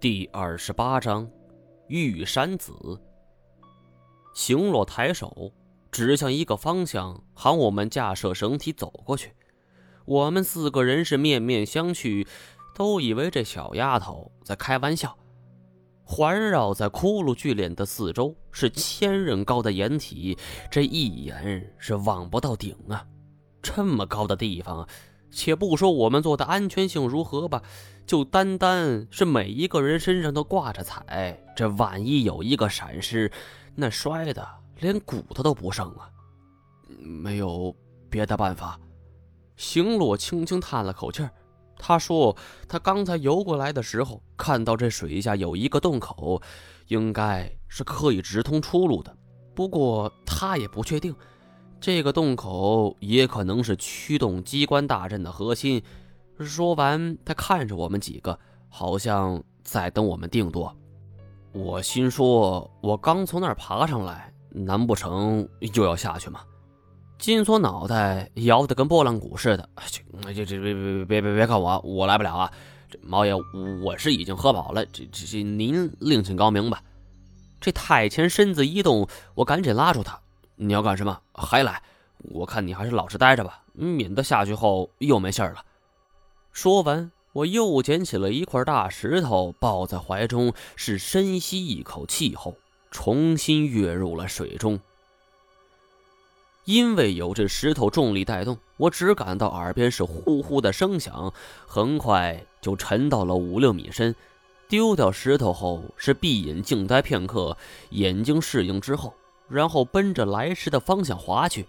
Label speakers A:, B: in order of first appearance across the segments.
A: 第二十八章，玉山子。行洛抬手指向一个方向，喊我们架设绳梯走过去。我们四个人是面面相觑，都以为这小丫头在开玩笑。环绕在骷髅巨脸的四周是千人高的掩体，这一眼是望不到顶啊！这么高的地方。且不说我们做的安全性如何吧，就单单是每一个人身上都挂着彩，这万一有一个闪失，那摔的连骨头都不剩啊！
B: 没有别的办法。
A: 行洛轻轻叹了口气，他说他刚才游过来的时候，看到这水下有一个洞口，应该是可以直通出路的，不过他也不确定。这个洞口也可能是驱动机关大阵的核心。说完，他看着我们几个，好像在等我们定夺。我心说：我刚从那儿爬上来，难不成又要下去吗？金锁脑袋摇得跟拨浪鼓似的。这这这别别别别别看我，我来不了啊！这毛爷，我是已经喝饱了，这这这您另请高明吧。这太前身子一动，我赶紧拉住他。你要干什么？还来？我看你还是老实待着吧，免得下去后又没信儿了。说完，我又捡起了一块大石头，抱在怀中，是深吸一口气后，重新跃入了水中。因为有这石头重力带动，我只感到耳边是呼呼的声响，很快就沉到了五六米深。丢掉石头后，是闭眼静待片刻，眼睛适应之后。然后奔着来时的方向划去。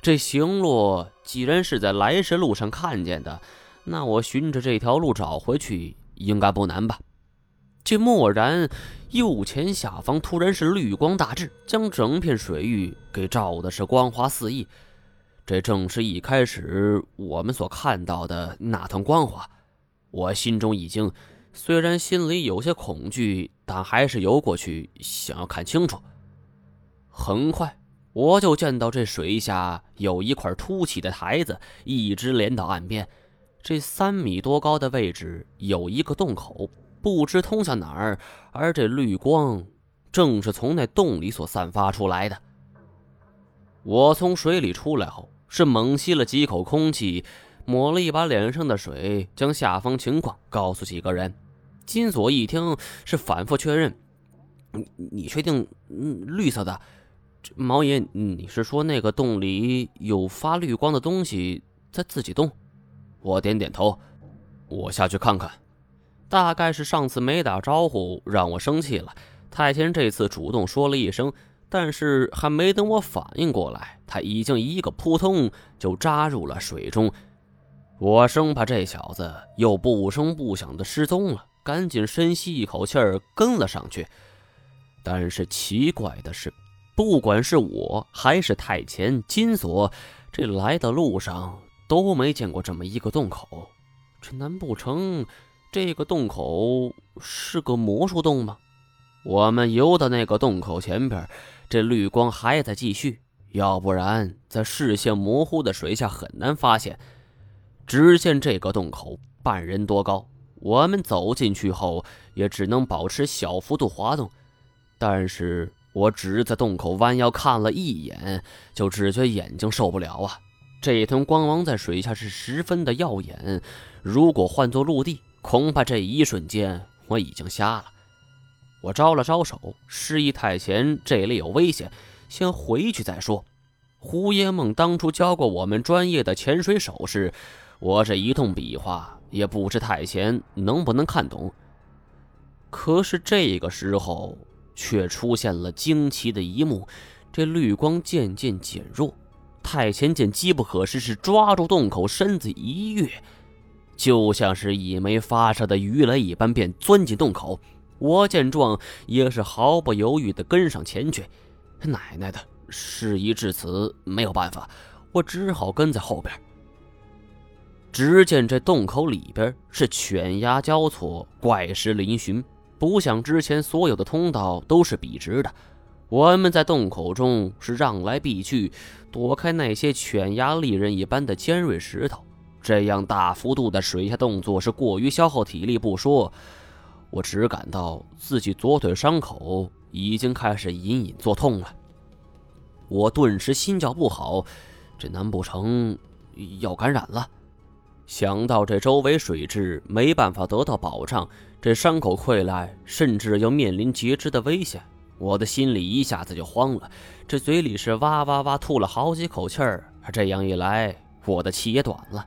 A: 这行路既然是在来时路上看见的，那我循着这条路找回去应该不难吧？这蓦然，右前下方突然是绿光大炽，将整片水域给照的是光华四溢。这正是一开始我们所看到的那团光华。我心中一惊，虽然心里有些恐惧，但还是游过去，想要看清楚。很快，我就见到这水下有一块凸起的台子，一直连到岸边。这三米多高的位置有一个洞口，不知通向哪儿。而这绿光正是从那洞里所散发出来的。我从水里出来后，是猛吸了几口空气，抹了一把脸上的水，将下方情况告诉几个人。金锁一听，是反复确认：“你你确定？嗯，绿色的。”毛爷，你是说那个洞里有发绿光的东西在自己动？我点点头，我下去看看。大概是上次没打招呼让我生气了，太监这次主动说了一声，但是还没等我反应过来，他已经一个扑通就扎入了水中。我生怕这小子又不声不响的失踪了，赶紧深吸一口气儿跟了上去。但是奇怪的是。不管是我还是太前金锁，这来的路上都没见过这么一个洞口。这难不成这个洞口是个魔术洞吗？我们游到那个洞口前边，这绿光还在继续，要不然在视线模糊的水下很难发现。只见这个洞口半人多高，我们走进去后也只能保持小幅度滑动，但是。我只是在洞口弯腰看了一眼，就只觉眼睛受不了啊！这一团光芒在水下是十分的耀眼，如果换做陆地，恐怕这一瞬间我已经瞎了。我招了招手，示意太前这里有危险，先回去再说。胡爷梦当初教过我们专业的潜水手势，我这一通比划，也不知太前能不能看懂。可是这个时候。却出现了惊奇的一幕，这绿光渐渐减弱。太前见机不可失，是抓住洞口，身子一跃，就像是一枚发射的鱼雷一般，便钻进洞口。我见状，也是毫不犹豫地跟上前去。奶奶的，事已至此，没有办法，我只好跟在后边。只见这洞口里边是犬牙交错，怪石嶙峋。不像之前所有的通道都是笔直的，我们在洞口中是让来避去，躲开那些犬牙利刃一般的尖锐石头。这样大幅度的水下动作是过于消耗体力不说，我只感到自己左腿伤口已经开始隐隐作痛了。我顿时心叫不好，这难不成要感染了？想到这周围水质没办法得到保障，这伤口溃烂，甚至要面临截肢的危险，我的心里一下子就慌了，这嘴里是哇哇哇吐了好几口气儿。这样一来，我的气也短了。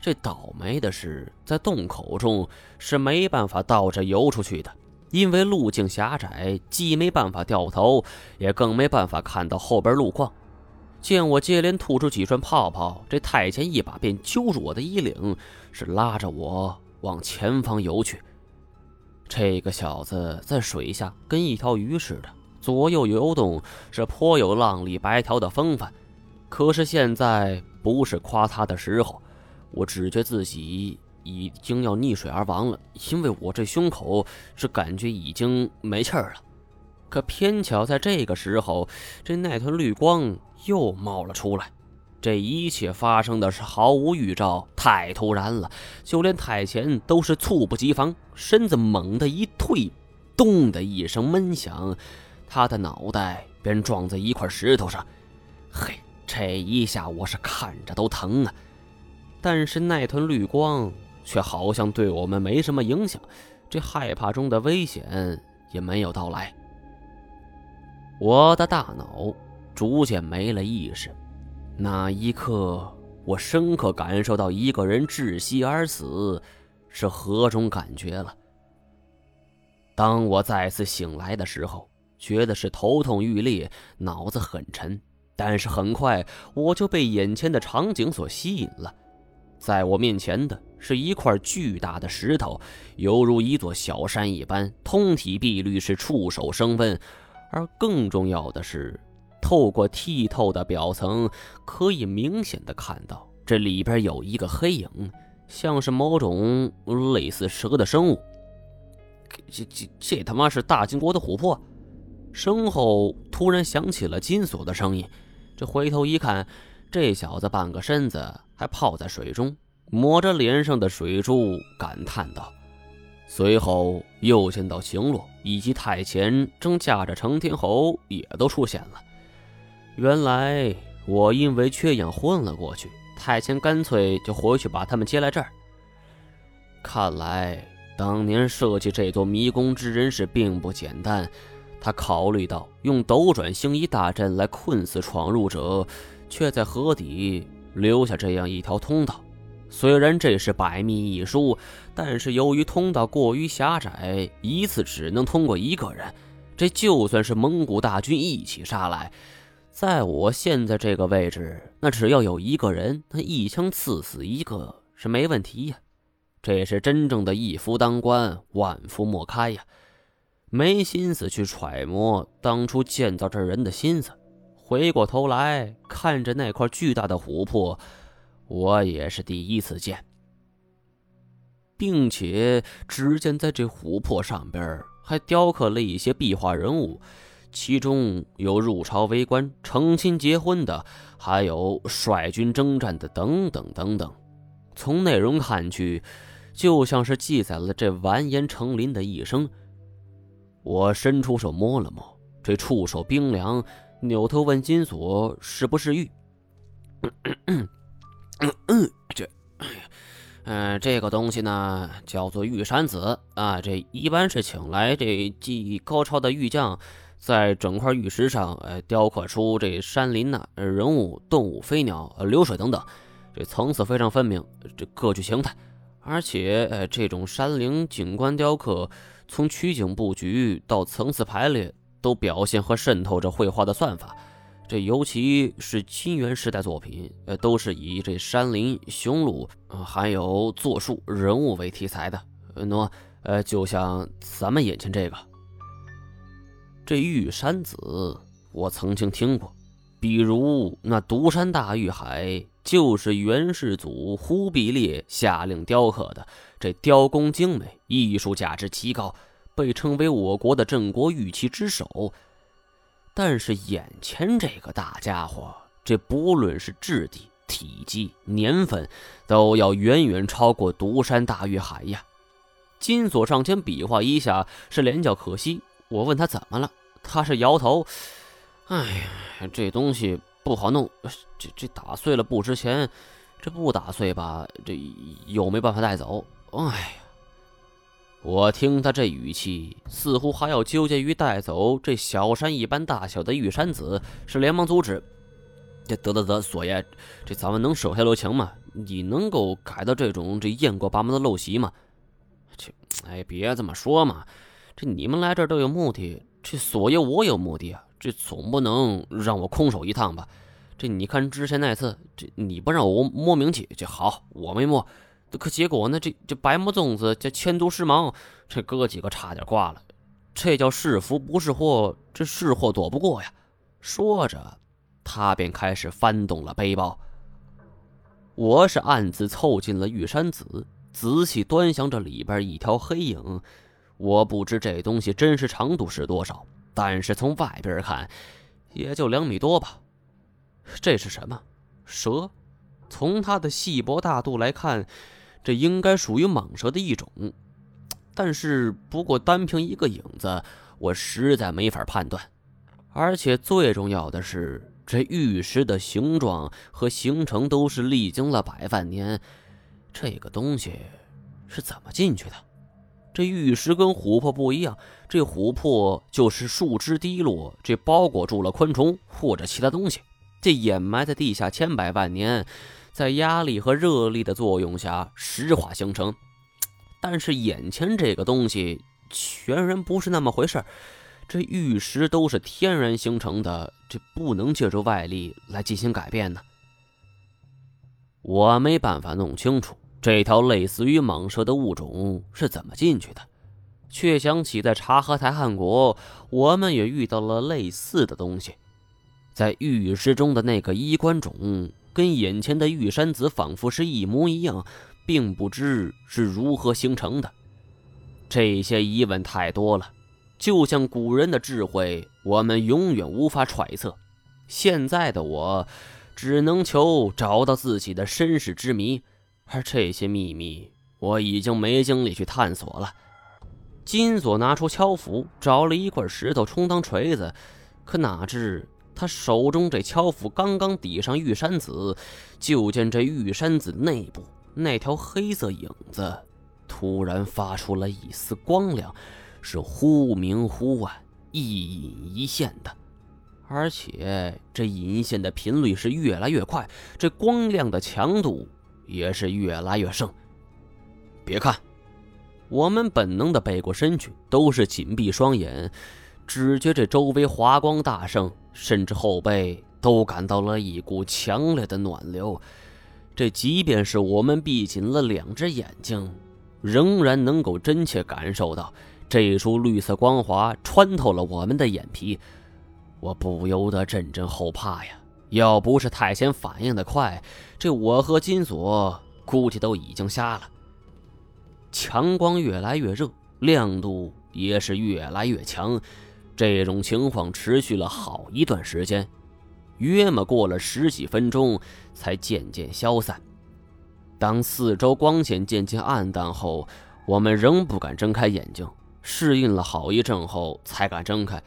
A: 这倒霉的是，在洞口中是没办法倒着游出去的。因为路径狭窄，既没办法掉头，也更没办法看到后边路况。见我接连吐出几串泡泡，这太监一把便揪住我的衣领，是拉着我往前方游去。这个小子在水下跟一条鱼似的，左右游动，是颇有浪里白条的风范。可是现在不是夸他的时候，我只觉自己。已经要溺水而亡了，因为我这胸口是感觉已经没气儿了。可偏巧在这个时候，这那团绿光又冒了出来。这一切发生的是毫无预兆，太突然了，就连太前都是猝不及防，身子猛地一退，咚的一声闷响，他的脑袋便撞在一块石头上。嘿，这一下我是看着都疼啊！但是那团绿光。却好像对我们没什么影响，这害怕中的危险也没有到来。我的大脑逐渐没了意识，那一刻，我深刻感受到一个人窒息而死是何种感觉了。当我再次醒来的时候，觉得是头痛欲裂，脑子很沉，但是很快我就被眼前的场景所吸引了。在我面前的是一块巨大的石头，犹如一座小山一般，通体碧绿，是触手生温。而更重要的是，透过剔透的表层，可以明显的看到这里边有一个黑影，像是某种类似蛇的生物。这这这他妈是大金国的琥珀！身后突然响起了金锁的声音，这回头一看。这小子半个身子还泡在水中，抹着脸上的水珠，感叹道。随后又见到秦洛以及太前正驾着成天侯也都出现了。原来我因为缺氧昏了过去，太前干脆就回去把他们接来这儿。看来当年设计这座迷宫之人是并不简单，他考虑到用斗转星移大阵来困死闯入者。却在河底留下这样一条通道，虽然这是百密一疏，但是由于通道过于狭窄，一次只能通过一个人。这就算是蒙古大军一起杀来，在我现在这个位置，那只要有一个人，他一枪刺死一个是没问题呀。这是真正的一夫当关，万夫莫开呀，没心思去揣摩当初建造这人的心思。回过头来看着那块巨大的琥珀，我也是第一次见，并且只见在这琥珀上边还雕刻了一些壁画人物，其中有入朝为官、成亲结婚的，还有率军征战的，等等等等。从内容看去，就像是记载了这完颜成林的一生。我伸出手摸了摸，这触手冰凉。扭头问金锁：“是不是玉？”“嗯嗯嗯，这，嗯，这个东西呢，叫做玉山子啊。这一般是请来这技艺高超的玉匠，在整块玉石上，呃，雕刻出这山林呐、人物、动物、飞鸟、流水等等，这层次非常分明，这各具形态。而且，呃，这种山林景观雕刻，从取景布局到层次排列。”都表现和渗透着绘画的算法，这尤其是金元时代作品，呃，都是以这山林、雄鹿，还有作树人物为题材的。喏，呃，就像咱们眼前这个，这玉山子，我曾经听过，比如那独山大玉海，就是元世祖忽必烈下令雕刻的，这雕工精美，艺术价值极高。被称为我国的镇国玉器之首，但是眼前这个大家伙，这不论是质地、体积、年份，都要远远超过独山大玉海呀。金锁上前比划一下，是连叫可惜。我问他怎么了，他是摇头。哎呀，这东西不好弄，这这打碎了不值钱，这不打碎吧，这又没办法带走。哎呀，我听他这语气，似乎还要纠结于带走这小山一般大小的玉山子，是连忙阻止。这得得得，索爷，这咱们能手下留情吗？你能够改到这种这雁过拔毛的陋习吗？这，哎，别这么说嘛！这你们来这儿都有目的，这索爷我有目的啊！这总不能让我空手一趟吧？这你看之前那次，这你不让我摸冥器，这好我没摸，可结果呢？这这白魔宗子这千毒尸芒，这哥几个差点挂了。这叫是福不是祸，这是祸躲不过呀！说着，他便开始翻动了背包。我是暗自凑近了玉山子，仔细端详着里边一条黑影。我不知这东西真实长度是多少，但是从外边看，也就两米多吧。这是什么？蛇？从它的细薄大度来看，这应该属于蟒蛇的一种。但是，不过单凭一个影子，我实在没法判断。而且最重要的是。这玉石的形状和形成都是历经了百万年，这个东西是怎么进去的？这玉石跟琥珀不一样，这琥珀就是树枝滴落，这包裹住了昆虫或者其他东西，这掩埋在地下千百万年，在压力和热力的作用下石化形成。但是眼前这个东西全然不是那么回事。这玉石都是天然形成的，这不能借助外力来进行改变呢。我没办法弄清楚这条类似于蟒蛇的物种是怎么进去的，却想起在察合台汗国，我们也遇到了类似的东西。在玉石中的那个衣冠冢，跟眼前的玉山子仿佛是一模一样，并不知是如何形成的。这些疑问太多了。就像古人的智慧，我们永远无法揣测。现在的我，只能求找到自己的身世之谜，而这些秘密，我已经没精力去探索了。金锁拿出敲斧，找了一块石头充当锤子，可哪知他手中这敲斧刚刚抵上玉山子，就见这玉山子内部那条黑色影子突然发出了一丝光亮。是忽明忽暗，一隐一现的，而且这隐现的频率是越来越快，这光亮的强度也是越来越盛。别看，我们本能的背过身去，都是紧闭双眼，只觉这周围华光大盛，甚至后背都感到了一股强烈的暖流。这即便是我们闭紧了两只眼睛，仍然能够真切感受到。这束绿色光华穿透了我们的眼皮，我不由得阵阵后怕呀！要不是太监反应的快，这我和金锁估计都已经瞎了。强光越来越热，亮度也是越来越强，这种情况持续了好一段时间，约么过了十几分钟才渐渐消散。当四周光线渐渐暗淡后，我们仍不敢睁开眼睛。适应了好一阵后，才敢睁开。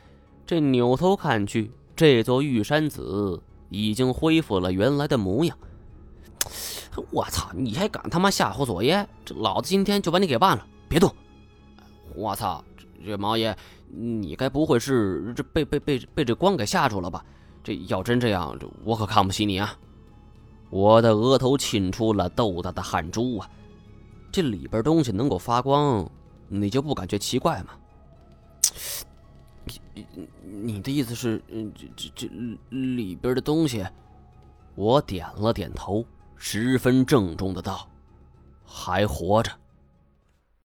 A: 这扭头看去，这座玉山子已经恢复了原来的模样。我操！你还敢他妈吓唬左爷？这老子今天就把你给办了！别动！我操！这毛爷，你该不会是这被被被被这光给吓住了吧？这要真这样，我可看不起你啊！我的额头沁出了豆大的汗珠啊！这里边东西能够发光。你就不感觉奇怪吗？你你的意思是，这这这里边的东西？我点了点头，十分郑重的道：“还活着。”